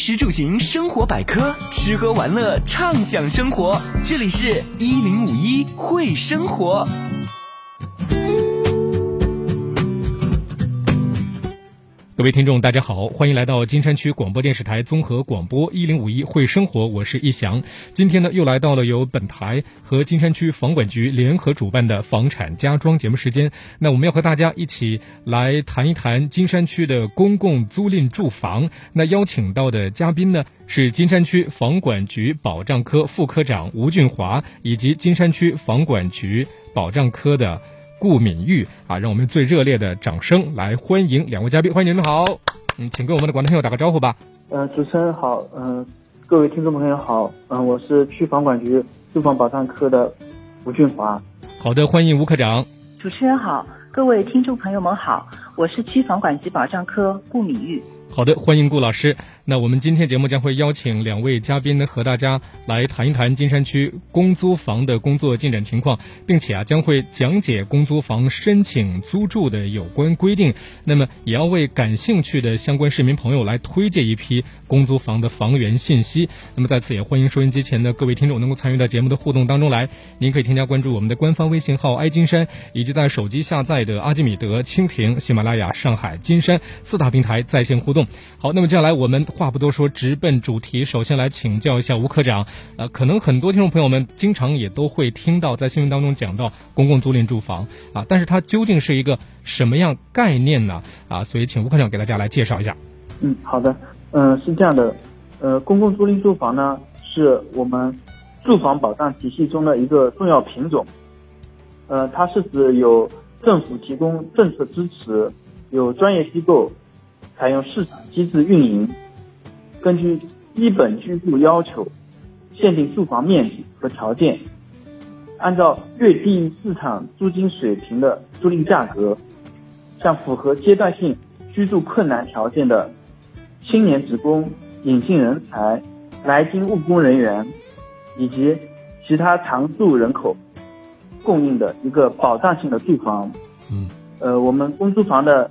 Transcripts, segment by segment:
食住行生活百科，吃喝玩乐畅享生活。这里是一零五一会生活。各位听众，大家好，欢迎来到金山区广播电视台综合广播一零五一会生活，我是易翔。今天呢，又来到了由本台和金山区房管局联合主办的房产家装节目时间。那我们要和大家一起来谈一谈金山区的公共租赁住房。那邀请到的嘉宾呢，是金山区房管局保障科副科长吴俊华，以及金山区房管局保障科的。顾敏玉啊，让我们最热烈的掌声来欢迎两位嘉宾，欢迎你们好，嗯，请跟我们的广大朋友打个招呼吧。呃，主持人好，嗯，各位听众朋友好，嗯，我是区房管局住房保障科的吴俊华。好的，欢迎吴科长。主持人好，各位听众朋友们好，我是区房管局保障科顾敏玉。好的，欢迎顾老师。那我们今天节目将会邀请两位嘉宾呢，和大家来谈一谈金山区公租房的工作进展情况，并且啊，将会讲解公租房申请租住的有关规定。那么，也要为感兴趣的相关市民朋友来推荐一批公租房的房源信息。那么，在此也欢迎收音机前的各位听众能够参与到节目的互动当中来。您可以添加关注我们的官方微信号“爱金山”，以及在手机下载的阿基米德、蜻蜓、喜马拉雅、上海金山四大平台在线互动。好，那么接下来我们话不多说，直奔主题。首先来请教一下吴科长，呃，可能很多听众朋友们经常也都会听到在新闻当中讲到公共租赁住房啊，但是它究竟是一个什么样概念呢？啊，所以请吴科长给大家来介绍一下。嗯，好的，嗯，是这样的，呃，公共租赁住房呢，是我们住房保障体系中的一个重要品种，呃，它是指有政府提供政策支持，有专业机构。采用市场机制运营，根据基本居住要求，限定住房面积和条件，按照略低于市场租金水平的租赁价格，向符合阶段性居住困难条件的青年职工、引进人才、来京务工人员以及其他常住人口供应的一个保障性的住房。嗯，呃，我们公租房的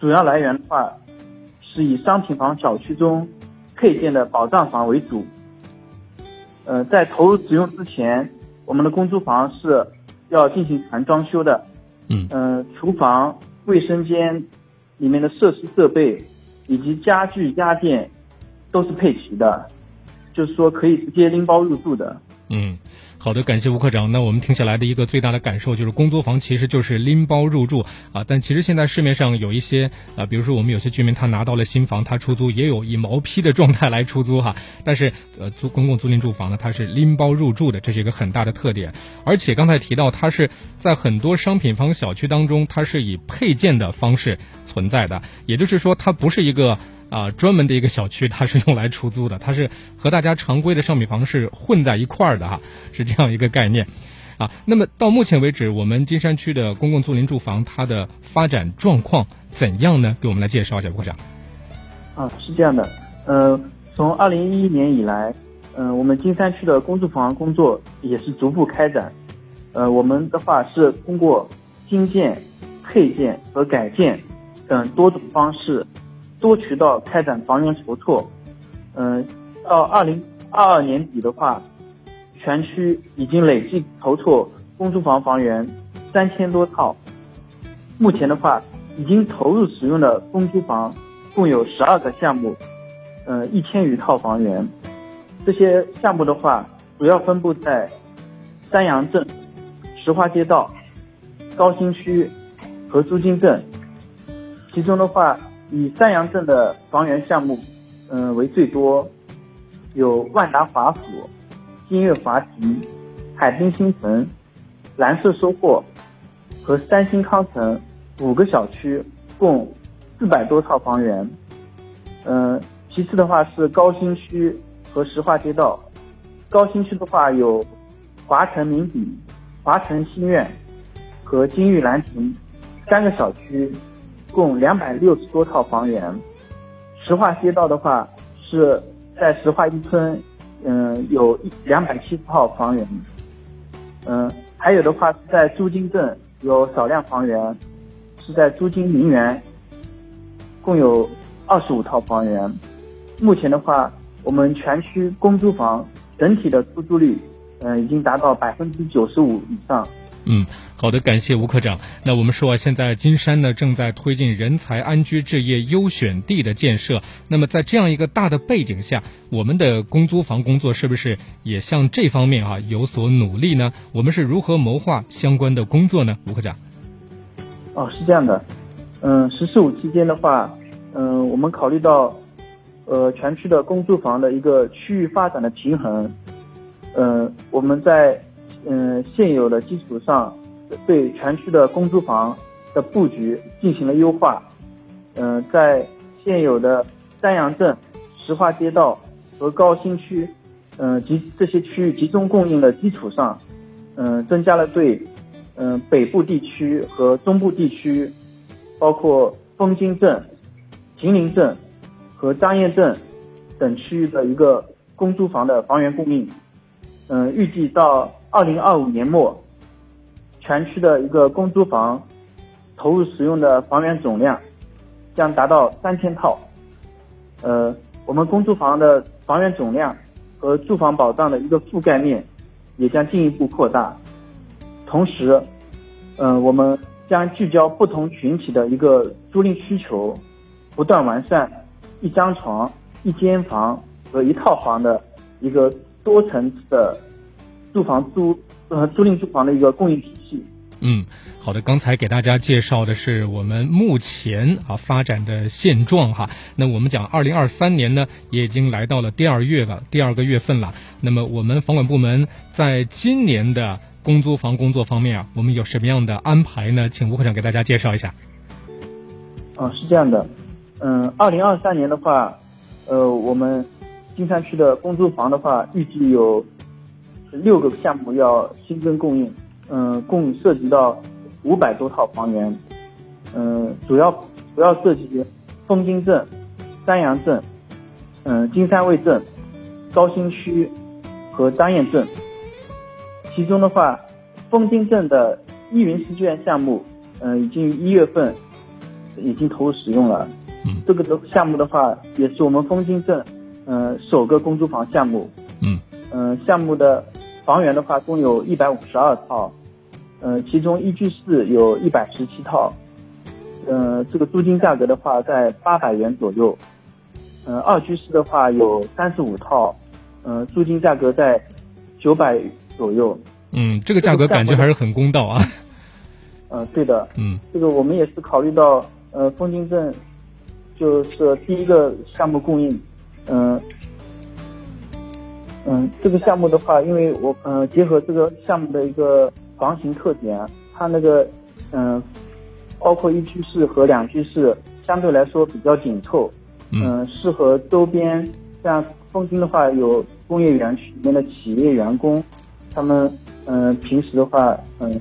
主要来源的话。是以商品房小区中配建的保障房为主。呃，在投入使用之前，我们的公租房是要进行全装修的。嗯。呃，厨房、卫生间里面的设施设备以及家具家电都是配齐的，就是说可以直接拎包入住的。嗯。好的，感谢吴科长。那我们听下来的一个最大的感受就是，公租房其实就是拎包入住啊。但其实现在市面上有一些啊，比如说我们有些居民他拿到了新房，他出租也有以毛坯的状态来出租哈。但是呃，租公共租赁住房呢，它是拎包入住的，这是一个很大的特点。而且刚才提到，它是在很多商品房小区当中，它是以配件的方式存在的，也就是说，它不是一个。啊，专门的一个小区，它是用来出租的，它是和大家常规的商品房是混在一块儿的哈，是这样一个概念，啊，那么到目前为止，我们金山区的公共租赁住房它的发展状况怎样呢？给我们来介绍一下，部长。啊，是这样的，呃，从二零一一年以来，嗯，我们金山区的公租房工作也是逐步开展，呃，我们的话是通过新建、配建和改建等多种方式。多渠道开展房源筹措，嗯，到二零二二年底的话，全区已经累计筹措公租房房源三千多套。目前的话，已经投入使用的公租房共有十二个项目，嗯，一千余套房源。这些项目的话，主要分布在三阳镇、石化街道、高新区和朱泾镇。其中的话，以三阳镇的房源项目，嗯为最多，有万达华府、金悦华庭、海滨新城、蓝色收获和三星康城五个小区，共四百多套房源。嗯，其次的话是高新区和石化街道。高新区的话有华城名邸、华城新苑和金玉兰庭三个小区。共两百六十多套房源，石化街道的话是在石化一村，嗯，有一两百七十套房源，嗯，还有的话是在朱泾镇有少量房源，是在朱泾名园，共有二十五套房源，目前的话，我们全区公租房整体的出租率，嗯，已经达到百分之九十五以上。嗯，好的，感谢吴科长。那我们说啊，现在金山呢正在推进人才安居置业优选地的建设。那么在这样一个大的背景下，我们的公租房工作是不是也向这方面啊有所努力呢？我们是如何谋划相关的工作呢？吴科长。哦，是这样的，嗯，“十四五”期间的话，嗯，我们考虑到，呃，全区的公租房的一个区域发展的平衡，嗯，我们在。嗯，现有的基础上，对全区的公租房的布局进行了优化。嗯，在现有的三阳镇、石化街道和高新区，嗯，集这些区域集中供应的基础上，嗯，增加了对嗯北部地区和中部地区，包括枫泾镇、秦陵镇和张堰镇等区域的一个公租房的房源供应。嗯，预计到。二零二五年末，全区的一个公租房投入使用的房源总量将达到三千套。呃，我们公租房的房源总量和住房保障的一个覆盖面也将进一步扩大。同时，嗯，我们将聚焦不同群体的一个租赁需求，不断完善一张床、一间房和一套房的一个多层次的。住房租呃租赁住房的一个供应体系。嗯，好的，刚才给大家介绍的是我们目前啊发展的现状哈。那我们讲二零二三年呢，也已经来到了第二月了，第二个月份了。那么我们房管部门在今年的公租房工作方面啊，我们有什么样的安排呢？请吴科长给大家介绍一下。哦，是这样的，嗯，二零二三年的话，呃，我们金山区的公租房的话，预计有。六个项目要新增供应，嗯，共涉及到五百多套房源，嗯，主要主要涉及枫泾镇、三阳镇、嗯，金山卫镇、高新区和张堰镇。其中的话，枫泾镇的依云试卷项目，嗯，已经一月份已经投入使用了。嗯，这个的项目的话，也是我们枫泾镇嗯首个公租房项目。嗯，嗯，项目的。房源的话，共有一百五十二套，嗯，其中一居室有一百十七套，嗯，这个租金价格的话在八百元左右，嗯，二居室的话有三十五套，嗯，租金价格在九百左右。嗯，这个价格感觉还是很公道啊。嗯，对的。嗯，这个我们也是考虑到，呃，枫泾镇就是第一个项目供应，嗯。嗯，这个项目的话，因为我嗯结合这个项目的一个房型特点，它那个嗯包括一居室和两居室相对来说比较紧凑，嗯，适合周边像枫泾的话有工业园区里面的企业员工，他们嗯平时的话嗯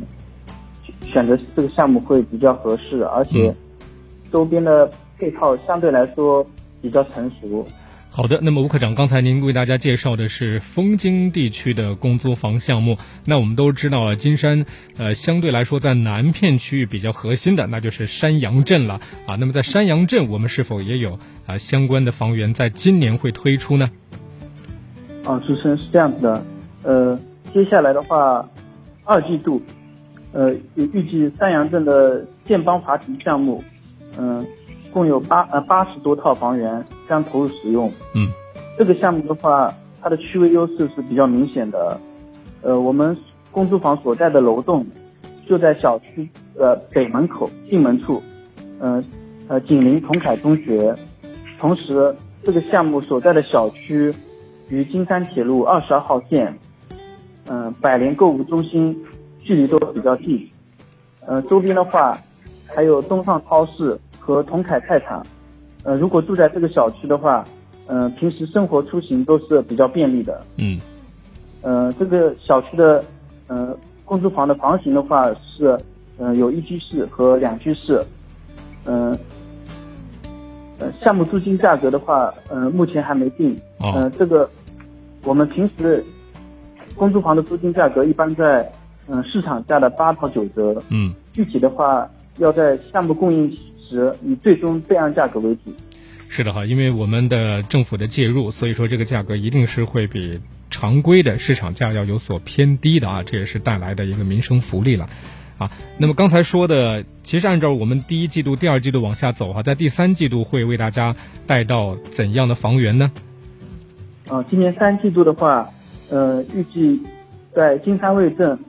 选择这个项目会比较合适，而且周边的配套相对来说比较成熟。好的，那么吴科长，刚才您为大家介绍的是枫泾地区的公租房项目。那我们都知道啊，金山呃相对来说在南片区域比较核心的，那就是山阳镇了啊。那么在山阳镇，我们是否也有啊相关的房源在今年会推出呢？啊，主持人是这样子的，呃，接下来的话，二季度，呃，预计山阳镇的建邦华庭项目，嗯。共有八呃八十多套房源将投入使用。嗯，这个项目的话，它的区位优势是比较明显的。呃，我们公租房所在的楼栋就在小区的北门口进门处，嗯呃紧邻同凯中学。同时，这个项目所在的小区与金山铁路二十二号线、嗯百联购物中心距离都比较近。呃，周边的话还有东上超市。和同凯菜场，呃，如果住在这个小区的话，嗯，平时生活出行都是比较便利的。嗯，呃，这个小区的，呃，公租房的房型的话是，呃，有一居室和两居室。嗯，呃，项目租金价格的话，嗯，目前还没定。嗯，这个我们平时公租房的租金价格一般在，嗯，市场价的八到九折。嗯，具体的话要在项目供应。时以最终备案价格为主。是的哈，因为我们的政府的介入，所以说这个价格一定是会比常规的市场价要有所偏低的啊，这也是带来的一个民生福利了。啊，那么刚才说的，其实按照我们第一季度、第二季度往下走哈，在第三季度会为大家带到怎样的房源呢？啊，今年三季度的话，呃，预计在金山卫镇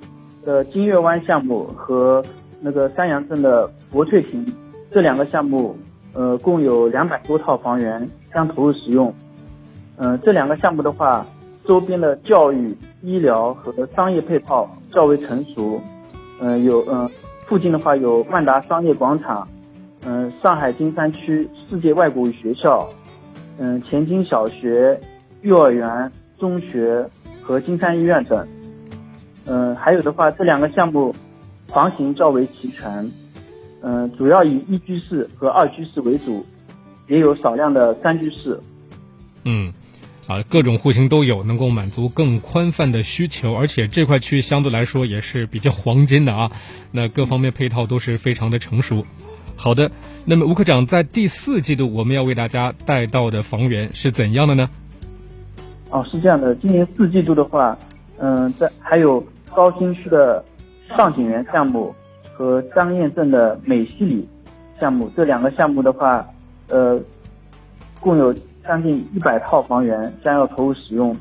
的金月湾项目和那个三阳镇的博翠亭这两个项目，呃，共有两百多套房源将投入使用。嗯，这两个项目的话，周边的教育、医疗和商业配套较为成熟。嗯，有嗯，附近的话有万达商业广场，嗯，上海金山区世界外国语学校，嗯，前金小学、幼儿园、中学和金山医院等。嗯，还有的话，这两个项目房型较为齐全，嗯，主要以一居室和二居室为主，也有少量的三居室。嗯。啊，各种户型都有，能够满足更宽泛的需求，而且这块区域相对来说也是比较黄金的啊。那各方面配套都是非常的成熟。好的，那么吴科长在第四季度我们要为大家带到的房源是怎样的呢？哦，是这样的，今年四季度的话，嗯，在还有高新区的上景园项目和张堰镇的美西里项目，这两个项目的话，呃，共有。将近一百套房源将要投入使用，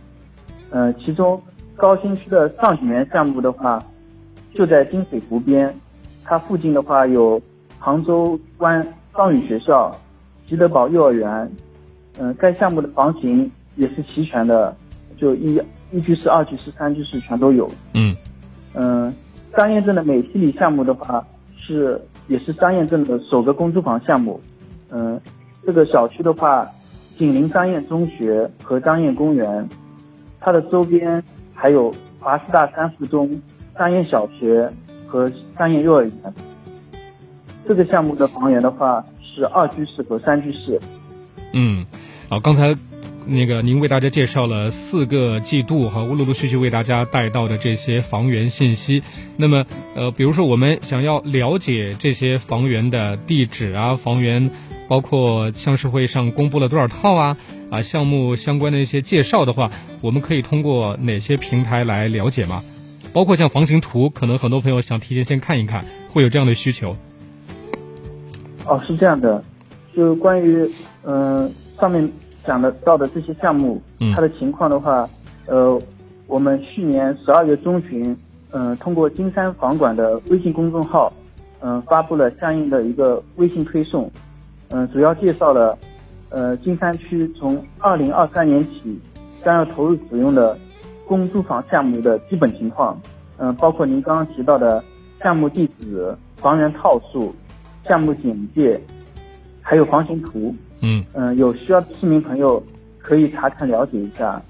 呃，其中高新区的上景园项目的话，就在金水湖边，它附近的话有杭州湾双语学校、吉德堡幼儿园，嗯，该项目的房型也是齐全的，就一一居室、二居室、三居室全都有。嗯，嗯，张堰镇的美西里项目的话是也是张堰镇的首个公租房项目，嗯，这个小区的话。紧邻张堰中学和张堰公园，它的周边还有华师大三附中、张堰小学和张堰幼儿园。这个项目的房源的话是二居室和三居室。嗯，好，刚才那个您为大家介绍了四个季度哈，陆陆续续为大家带到的这些房源信息。那么，呃，比如说我们想要了解这些房源的地址啊，房源。包括向市会上公布了多少套啊啊项目相关的一些介绍的话，我们可以通过哪些平台来了解吗？包括像房型图，可能很多朋友想提前先看一看，会有这样的需求。哦，是这样的，就关于嗯上面讲的到的这些项目，它的情况的话，呃，我们去年十二月中旬，嗯，通过金山房管的微信公众号，嗯，发布了相应的一个微信推送。嗯，主要介绍了，呃，金山区从二零二三年起将要投入使用的公租房项目的基本情况，嗯，包括您刚刚提到的项目地址、房源套数、项目简介，还有房型图。嗯嗯，有需要的市民朋友可以查看了解一下。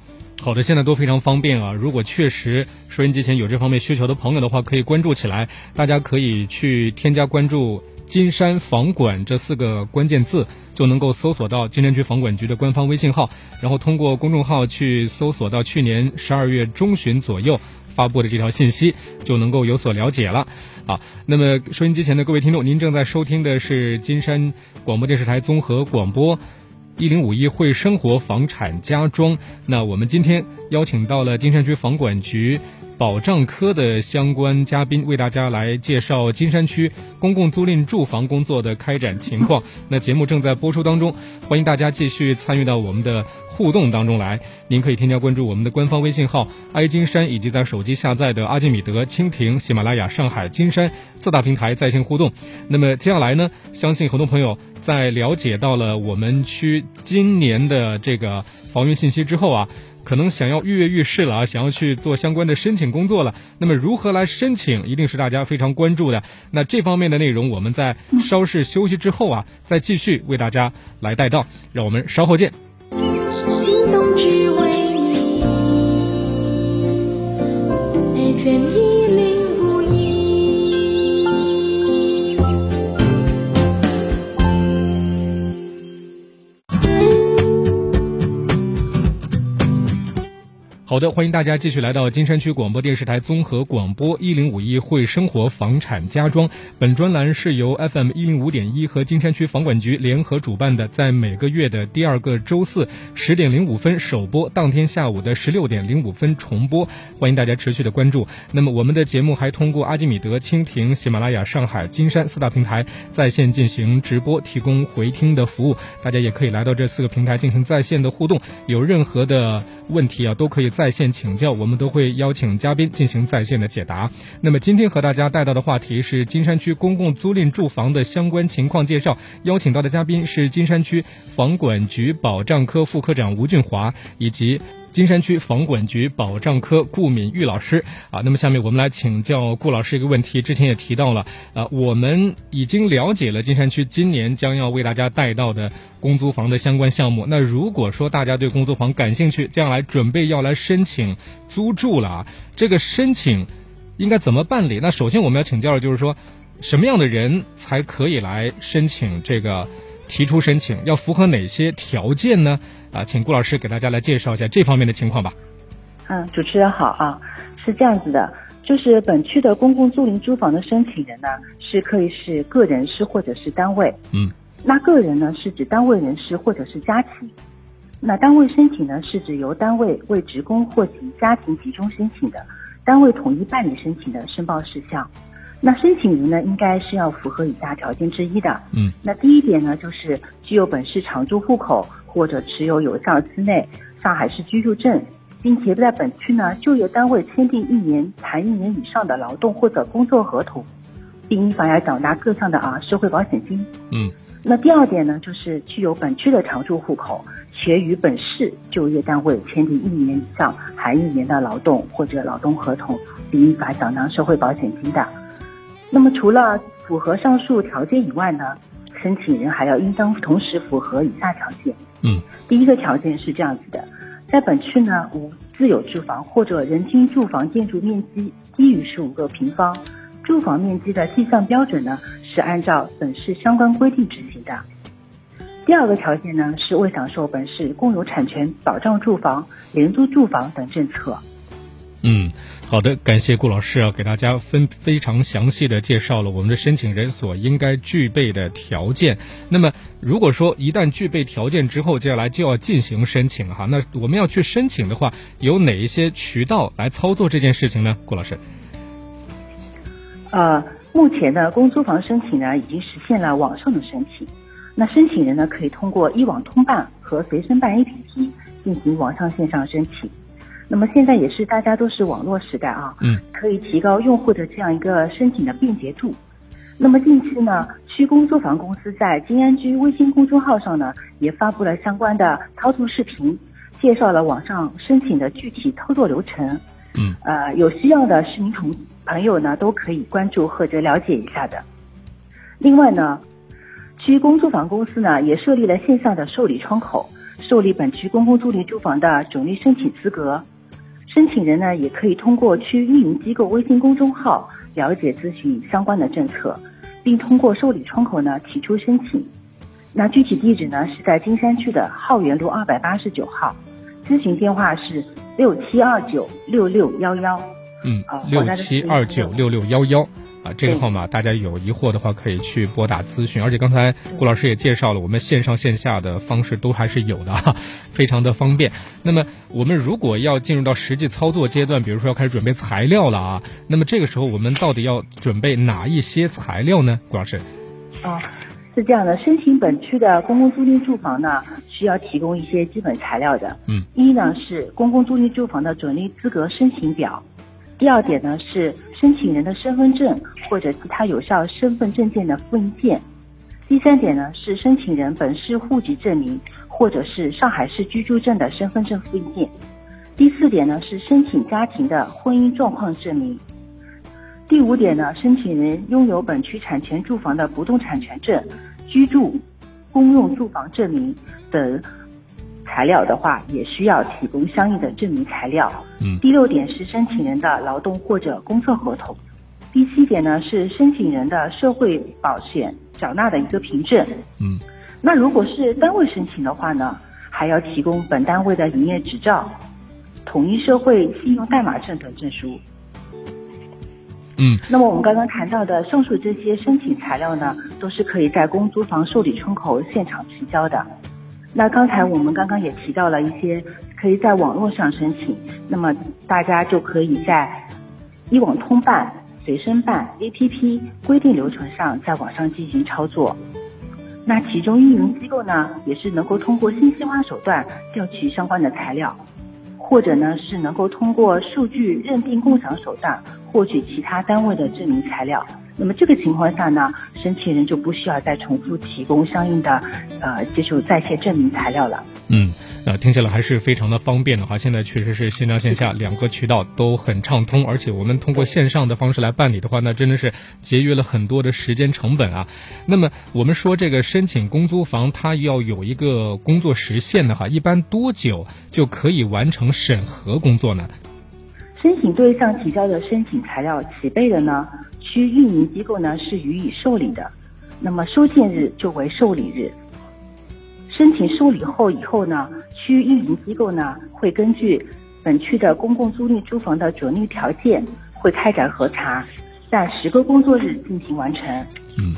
好的，现在都非常方便啊。如果确实收音机前有这方面需求的朋友的话，可以关注起来。大家可以去添加关注。金山房管这四个关键字就能够搜索到金山区房管局的官方微信号，然后通过公众号去搜索到去年十二月中旬左右发布的这条信息，就能够有所了解了。啊，那么收音机前的各位听众，您正在收听的是金山广播电视台综合广播一零五一会生活房产家装。那我们今天邀请到了金山区房管局。保障科的相关嘉宾为大家来介绍金山区公共租赁住房工作的开展情况。那节目正在播出当中，欢迎大家继续参与到我们的互动当中来。您可以添加关注我们的官方微信号“爱金山”，以及在手机下载的阿基米德、蜻蜓、喜马拉雅、上海金山四大平台在线互动。那么接下来呢，相信很多朋友在了解到了我们区今年的这个房源信息之后啊。可能想要跃跃欲试了啊，想要去做相关的申请工作了。那么如何来申请，一定是大家非常关注的。那这方面的内容，我们在稍事休息之后啊，再继续为大家来带到。让我们稍后见。冬至好的，欢迎大家继续来到金山区广播电视台综合广播一零五一会生活房产家装。本专栏是由 FM 一零五点一和金山区房管局联合主办的，在每个月的第二个周四十点零五分首播，当天下午的十六点零五分重播。欢迎大家持续的关注。那么我们的节目还通过阿基米德、蜻蜓、喜马拉雅、上海、金山四大平台在线进行直播，提供回听的服务。大家也可以来到这四个平台进行在线的互动，有任何的问题啊，都可以。在线请教，我们都会邀请嘉宾进行在线的解答。那么今天和大家带到的话题是金山区公共租赁住房的相关情况介绍，邀请到的嘉宾是金山区房管局保障科副科长吴俊华以及。金山区房管局保障科顾敏玉老师啊，那么下面我们来请教顾老师一个问题。之前也提到了啊，我们已经了解了金山区今年将要为大家带到的公租房的相关项目。那如果说大家对公租房感兴趣，将来准备要来申请租住了啊，这个申请应该怎么办理？那首先我们要请教的就是说，什么样的人才可以来申请这个？提出申请要符合哪些条件呢？啊，请顾老师给大家来介绍一下这方面的情况吧。嗯，主持人好啊，是这样子的，就是本区的公共租赁住房的申请人呢，是可以是个人是或者是单位。嗯，那个人呢是指单位人士或者是家庭，那单位申请呢是指由单位为职工或其家庭集中申请的，单位统一办理申请的申报事项。那申请人呢，应该是要符合以下条件之一的。嗯，那第一点呢，就是具有本市常住户口或者持有有效期内上海市居住证，并且在本区呢就业单位签订一年含一年以上的劳动或者工作合同，并依法要缴纳各项的啊社会保险金。嗯，那第二点呢，就是具有本区的常住户口，且与本市就业单位签订一年以上含一年的劳动或者劳动合同，并依法缴纳社会保险金的。那么，除了符合上述条件以外呢，申请人还要应当同时符合以下条件。嗯，第一个条件是这样子的，在本市呢无自有住房或者人均住房建筑面积低于十五个平方，住房面积的计算标准呢是按照本市相关规定执行的。第二个条件呢是未享受本市共有产权保障住房、廉租住房等政策。嗯，好的，感谢顾老师啊，给大家分非常详细的介绍了我们的申请人所应该具备的条件。那么，如果说一旦具备条件之后，接下来就要进行申请哈，那我们要去申请的话，有哪一些渠道来操作这件事情呢？顾老师？呃，目前呢公租房申请呢，已经实现了网上的申请，那申请人呢，可以通过一网通办和随身办 APP 进行网上线上申请。那么现在也是大家都是网络时代啊，嗯，可以提高用户的这样一个申请的便捷度。那么近期呢，区公租房公司在金安居微信公众号上呢，也发布了相关的操作视频，介绍了网上申请的具体操作流程。嗯，呃，有需要的市民同朋友呢，都可以关注或者了解一下的。另外呢，区公租房公司呢，也设立了线上的受理窗口，受理本区公共租赁住房的种类申请资格。申请人呢，也可以通过区运营机构微信公众号了解咨询相关的政策，并通过受理窗口呢提出申请。那具体地址呢是在金山区的浩源路二百八十九号，咨询电话是六七二九六六幺幺。嗯，六七二九六六幺幺。啊，这个号码大家有疑惑的话可以去拨打咨询，而且刚才顾老师也介绍了，我们线上线下的方式都还是有的哈，非常的方便。那么我们如果要进入到实际操作阶段，比如说要开始准备材料了啊，那么这个时候我们到底要准备哪一些材料呢？顾老师？啊，是这样的，申请本区的公共租赁住房呢，需要提供一些基本材料的。嗯，一呢是公共租赁住房的准立资格申请表。第二点呢是申请人的身份证或者其他有效身份证件的复印件。第三点呢是申请人本市户籍证明或者是上海市居住证的身份证复印件。第四点呢是申请家庭的婚姻状况证明。第五点呢，申请人拥有本区产权住房的不动产权证、居住公用住房证明等。材料的话，也需要提供相应的证明材料。嗯，第六点是申请人的劳动或者工作合同。第七点呢是申请人的社会保险缴纳的一个凭证。嗯，那如果是单位申请的话呢，还要提供本单位的营业执照。统一社会信用代码证等证书。嗯，那么我们刚刚谈到的上述这些申请材料呢，都是可以在公租房受理窗口现场提交的。那刚才我们刚刚也提到了一些可以在网络上申请，那么大家就可以在一网通办、随身办 APP 规定流程上在网上进行操作。那其中运营机构呢，也是能够通过信息化手段调取相关的材料。或者呢是能够通过数据认定共享手段获取其他单位的证明材料，那么这个情况下呢，申请人就不需要再重复提供相应的呃接受在线证明材料了。嗯。那听起来还是非常的方便的哈，现在确实是线上线下两个渠道都很畅通，而且我们通过线上的方式来办理的话，那真的是节约了很多的时间成本啊。那么我们说这个申请公租房，它要有一个工作时限的哈，一般多久就可以完成审核工作呢？申请对象提交的申请材料齐备的呢，区运营机构呢是予以受理的，那么收件日就为受理日。申请受理后以后呢？区运营机构呢，会根据本区的公共租赁住房的准入条件，会开展核查，在十个工作日进行完成。嗯，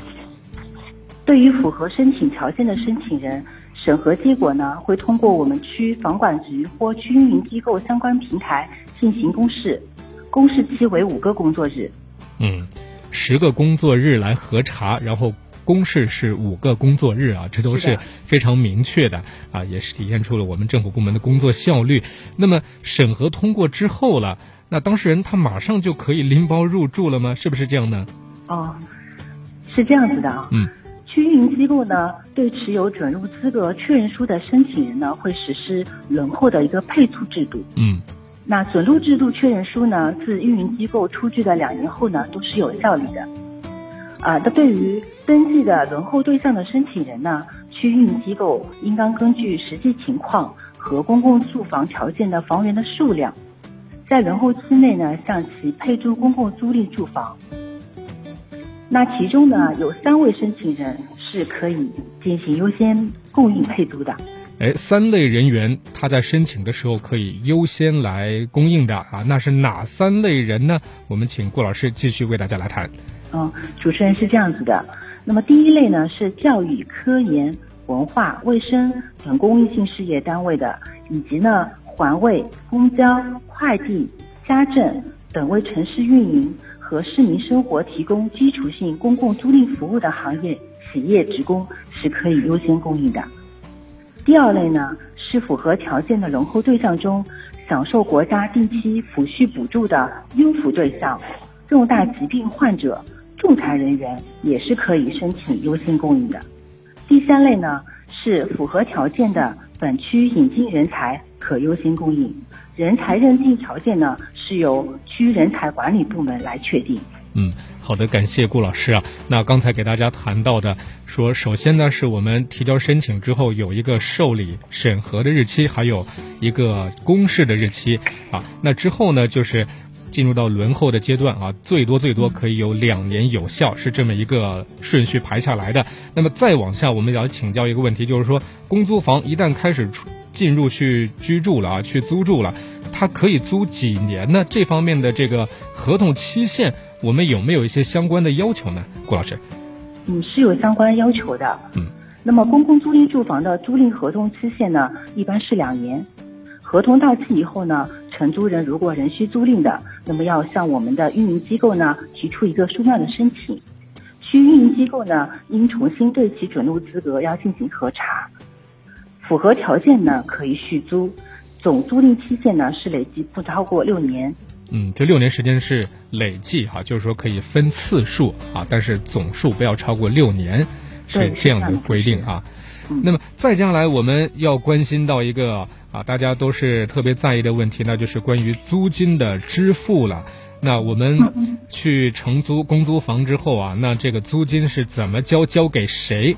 对于符合申请条件的申请人，审核结果呢，会通过我们区房管局或区运营机构相关平台进行公示，公示期为五个工作日。嗯，十个工作日来核查，然后。公示是五个工作日啊，这都是非常明确的啊，也是体现出了我们政府部门的工作效率。那么审核通过之后了，那当事人他马上就可以拎包入住了吗？是不是这样呢？哦，是这样子的啊。嗯，区运营机构呢，对持有准入资格确认书的申请人呢，会实施轮候的一个配租制度。嗯，那准入制度确认书呢，自运营机构出具的两年后呢，都是有效力的。啊，那对于登记的轮候对象的申请人呢，区运营机构应当根据实际情况和公共住房条件的房源的数量，在轮候期内呢，向其配租公共租赁住房。那其中呢，有三位申请人是可以进行优先供应配租的。哎，三类人员他在申请的时候可以优先来供应的啊，那是哪三类人呢？我们请顾老师继续为大家来谈。嗯，主持人是这样子的。那么第一类呢是教育、科研、文化、卫生等公益性事业单位的，以及呢环卫、公交、快递、家政等为城市运营和市民生活提供基础性公共租赁服务的行业企业职工是可以优先供应的。第二类呢是符合条件的轮候对象中，享受国家定期抚恤补助的优抚对象、重大疾病患者。仲裁人员也是可以申请优先供应的。第三类呢是符合条件的本区引进人才可优先供应，人才认定条件呢是由区人才管理部门来确定。嗯，好的，感谢顾老师啊。那刚才给大家谈到的，说首先呢是我们提交申请之后有一个受理审核的日期，还有一个公示的日期啊。那之后呢就是。进入到轮候的阶段啊，最多最多可以有两年有效，是这么一个顺序排下来的。那么再往下，我们要请教一个问题，就是说，公租房一旦开始出进入去居住了啊，去租住了，它可以租几年呢？这方面的这个合同期限，我们有没有一些相关的要求呢？顾老师，嗯，是有相关要求的。嗯，那么公共租赁住房的租赁合同期限呢，一般是两年。合同到期以后呢？承租人如果仍需租赁的，那么要向我们的运营机构呢提出一个书面的申请。区运营机构呢应重新对其准入资格要进行核查，符合条件呢可以续租，总租赁期限呢是累计不超过六年。嗯，这六年时间是累计哈，就是说可以分次数啊，但是总数不要超过六年，是这样的规定啊。那么再将来我们要关心到一个。啊，大家都是特别在意的问题，那就是关于租金的支付了。那我们去承租公租房之后啊，那这个租金是怎么交？交给谁？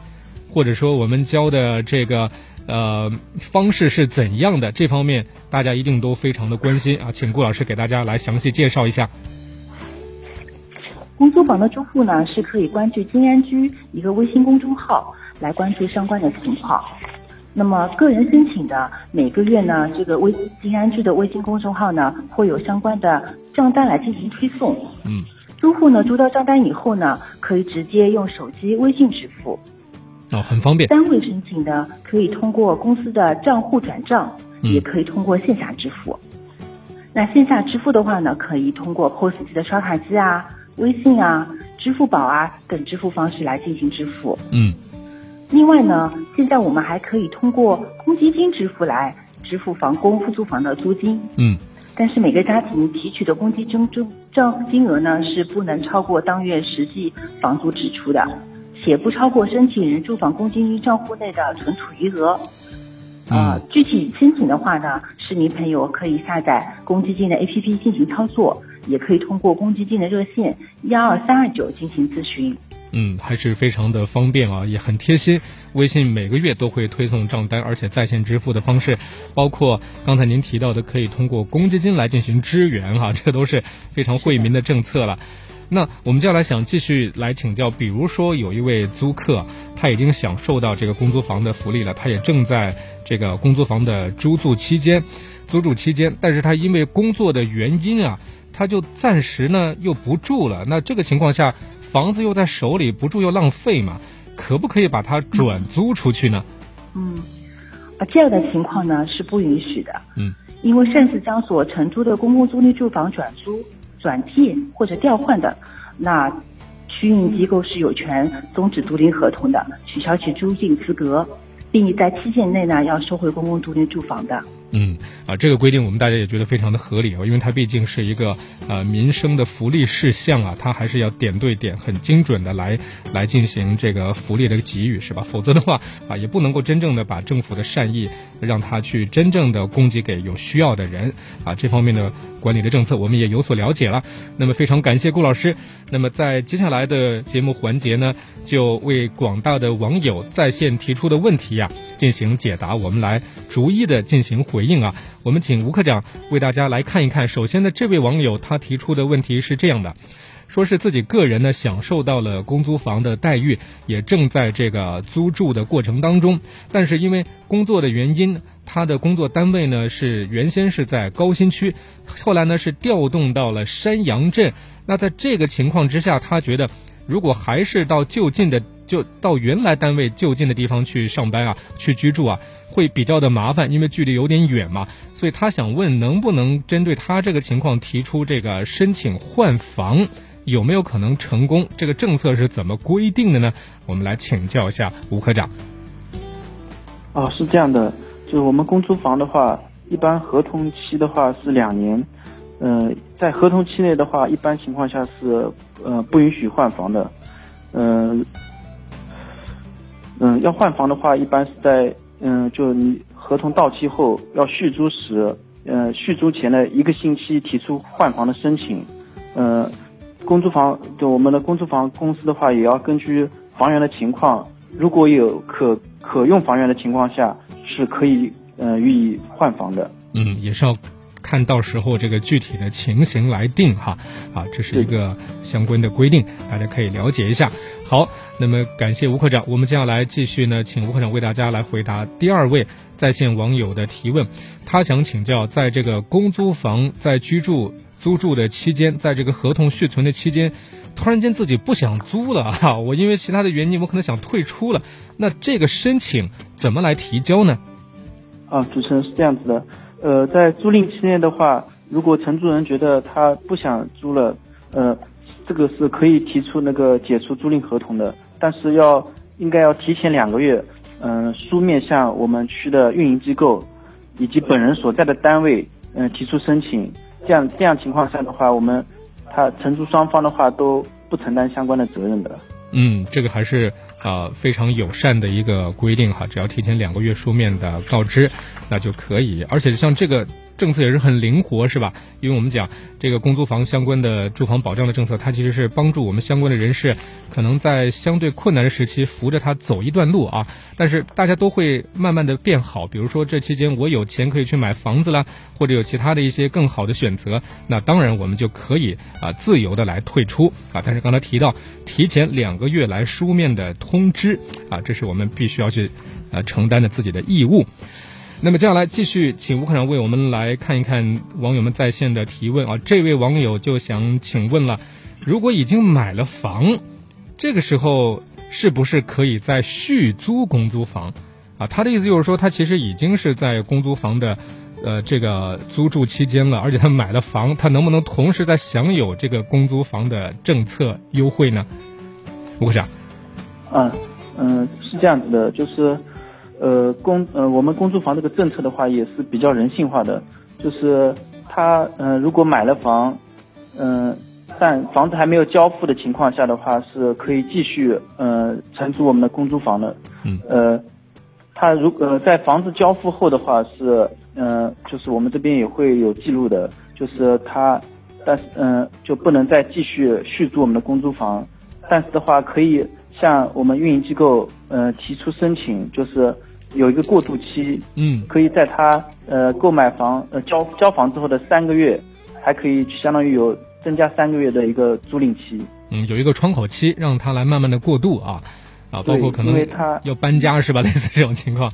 或者说我们交的这个呃方式是怎样的？这方面大家一定都非常的关心啊，请顾老师给大家来详细介绍一下。公租房的住户呢，是可以关注金安居一个微信公众号来关注相关的情况。那么个人申请的每个月呢，这个微金安居的微信公众号呢，会有相关的账单来进行推送。嗯，租户呢租到账单以后呢，可以直接用手机微信支付。哦，很方便。单位申请的可以通过公司的账户转账，嗯也可以通过线下支付。那线下支付的话呢，可以通过 POS 机的刷卡机啊、微信啊、支付宝啊等支付方式来进行支付。嗯另外呢，现在我们还可以通过公积金支付来支付房公出租房的租金。嗯但是每个家庭提取的公积金金账金额呢是不能超过当月实际房租支出的，且不超过申请人住房公积金账户内的存储余额。呃嗯，具体申请的话呢，市民朋友可以下载公积金的 APP 进行操作，也可以通过公积金的热线幺二三二九进行咨询。嗯，还是非常的方便啊，也很贴心。微信每个月都会推送账单，而且在线支付的方式，包括刚才您提到的，可以通过公积金来进行支援哈、这都是非常惠民的政策了。那我们接下来想继续来请教，比如说有一位租客，他已经享受到这个公租房的福利了，他也正在这个公租房的租住期间，租住期间，但是他因为工作的原因啊，他就暂时呢又不住了。那这个情况下，房子又在手里，不住又浪费嘛，可不可以把它转租出去呢？嗯，啊，这样的情况呢是不允许的。嗯，因为擅自将所承租的公共租赁住房转租、转借或者调换的，那区运机构是有权终止租赁合同的，取消其租赁资格，并在期限内呢要收回公共租赁住房的。嗯啊，这个规定我们大家也觉得非常的合理啊，因为它毕竟是一个呃民生的福利事项啊，它还是要点对点、很精准的来来进行这个福利的给予，是吧？否则的话啊，也不能够真正的把政府的善意让它去真正的供给给有需要的人啊。这方面的管理的政策我们也有所了解了。那么非常感谢顾老师。那么在接下来的节目环节呢，就为广大的网友在线提出的问题呀、进行解答，我们来逐一的进行回应啊。我们请吴科长为大家来看一看。首先呢，这位网友他提出的问题是这样的。说是自己个人呢享受到了公租房的待遇，也正在这个租住的过程当中，但是因为工作的原因，他的工作单位呢是原先是在高新区，后来呢是调动到了山阳镇。那在这个情况之下，他觉得如果还是到就近的，就到原来单位就近的地方去上班啊，去居住啊，会比较的麻烦，因为距离有点远嘛。所以他想问，能不能针对他这个情况提出这个申请换房？有没有可能成功？这个政策是怎么规定的呢？我们来请教一下吴科长。哦，是这样的，就是我们公租房的话，一般合同期的话是两年，呃，在合同期内的话，一般情况下是呃不允许换房的，嗯、嗯，要换房的话，一般是在嗯、就你合同到期后要续租时，呃，续租前的一个星期提出换房的申请，呃，公租房就我们的公租房公司的话，也要根据房源的情况，如果有可可用房源的情况下，是可以呃予以换房的。嗯，也是要看到时候这个具体的情形来定哈。啊，这是一个相关的规定，大家可以了解一下。好，那么感谢吴科长，我们接下来继续呢，请吴科长为大家来回答第二位在线网友的提问。他想请教，在这个公租房在居住租住的期间，在这个合同续存的期间。突然间自己不想租了哈、我因为其他的原因，我可能想退出了。那这个申请怎么来提交呢？啊，主持人是这样子的，呃，在租赁期内的话，如果承租人觉得他不想租了，呃，这个是可以提出那个解除租赁合同的，但是要应该要提前两个月，嗯、书面向我们区的运营机构以及本人所在的单位，嗯、提出申请。这样这样情况下的话，我们他承租双方的话都不承担相关的责任的。嗯，这个还是呃非常友善的一个规定哈，只要提前两个月书面的告知，那就可以。而且像这个政策也是很灵活，是吧？因为我们讲这个公租房相关的住房保障的政策，它其实是帮助我们相关的人士，可能在相对困难的时期扶着他走一段路啊。但是大家都会慢慢的变好，比如说这期间我有钱可以去买房子啦，或者有其他的一些更好的选择，那当然我们就可以啊自由的来退出啊。但是刚才提到提前两个月来书面的通知啊，这是我们必须要去呃承担的自己的义务。那么接下来继续请吴科长为我们来看一看网友们在线的提问啊。这位网友就想请问了：如果已经买了房，这个时候是不是可以再续租公租房？啊，他的意思就是说，他其实已经是在公租房的呃这个租住期间了，而且他买了房，他能不能同时在享有这个公租房的政策优惠呢？吴科长。嗯嗯，是这样子的，就是。呃，公呃，我们公租房这个政策的话也是比较人性化的，就是他呃，如果买了房，嗯，但房子还没有交付的情况下的话，是可以继续呃承租我们的公租房的。嗯。呃，他如呃在房子交付后的话是嗯，就是我们这边也会有记录的，就是他，但是嗯就不能再继续续租我们的公租房，但是的话可以向我们运营机构呃提出申请，就是。有一个过渡期，嗯，可以在他呃购买房呃交交房之后的三个月，还可以相当于有增加三个月的一个租赁期。嗯，有一个窗口期，让他来慢慢的过渡啊，啊，包括可能因为他要搬家是吧？类似这种情况。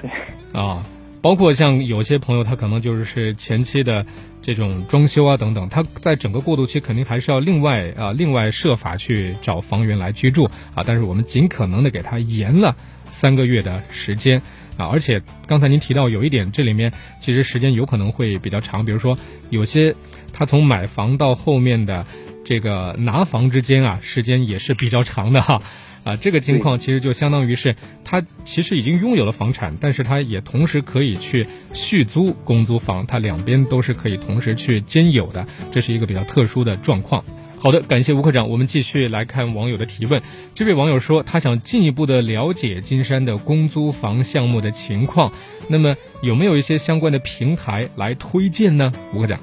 对。啊，包括像有些朋友，他可能就是前期的这种装修啊等等，他在整个过渡期肯定还是要另外啊另外设法去找房源来居住啊，但是我们尽可能的给他延了。三个月的时间啊，而且刚才您提到有一点，这里面其实时间有可能会比较长，比如说有些他从买房到后面的这个拿房之间啊，时间也是比较长的哈啊，这个情况其实就相当于是他其实已经拥有了房产，但是他也同时可以去续租公租房，他两边都是可以同时去兼有的，这是一个比较特殊的状况。好的，感谢吴科长。我们继续来看网友的提问。这位网友说，他想进一步的了解金山的公租房项目的情况。那么，有没有一些相关的平台来推荐呢？吴科长。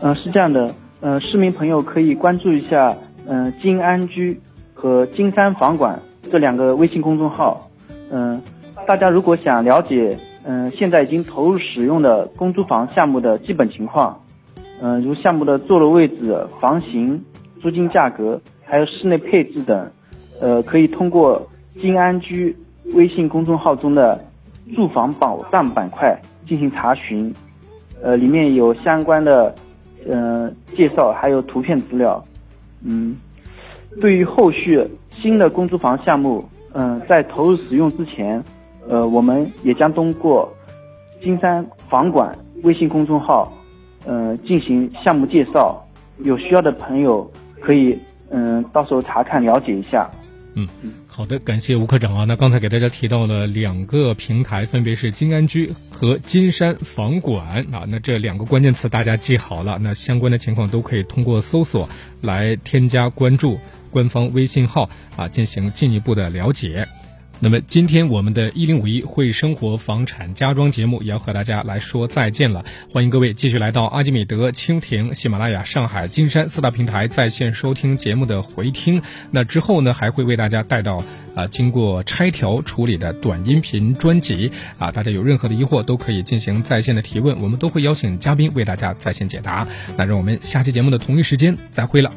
嗯，是这样的。呃，市民朋友可以关注一下，嗯，金安居和金山房管这两个微信公众号。嗯，大家如果想了解，嗯，现在已经投入使用的公租房项目的基本情况。嗯，如项目的坐落位置、房型、租金价格，还有室内配置等，呃，可以通过金安居微信公众号中的住房保障板块进行查询，呃，里面有相关的嗯介绍，还有图片资料。嗯，对于后续新的公租房项目，嗯，在投入使用之前，呃，我们也将通过金山房管微信公众号。呃，进行项目介绍，有需要的朋友可以嗯，到时候查看了解一下。嗯，好的，感谢吴科长啊。那刚才给大家提到了两个平台，分别是金安居和金山房管啊。那这两个关键词大家记好了，那相关的情况都可以通过搜索来添加关注官方微信号啊，进行进一步的了解。那么今天我们的“一零五一会生活房产家装”节目也要和大家来说再见了。欢迎各位继续来到阿基米德、蜻蜓、喜马拉雅、上海、金山四大平台在线收听节目的回听。那之后呢，还会为大家带到啊经过拆条处理的短音频专辑啊。大家有任何的疑惑都可以进行在线的提问，我们都会邀请嘉宾为大家在线解答。那让我们下期节目的同一时间再会了。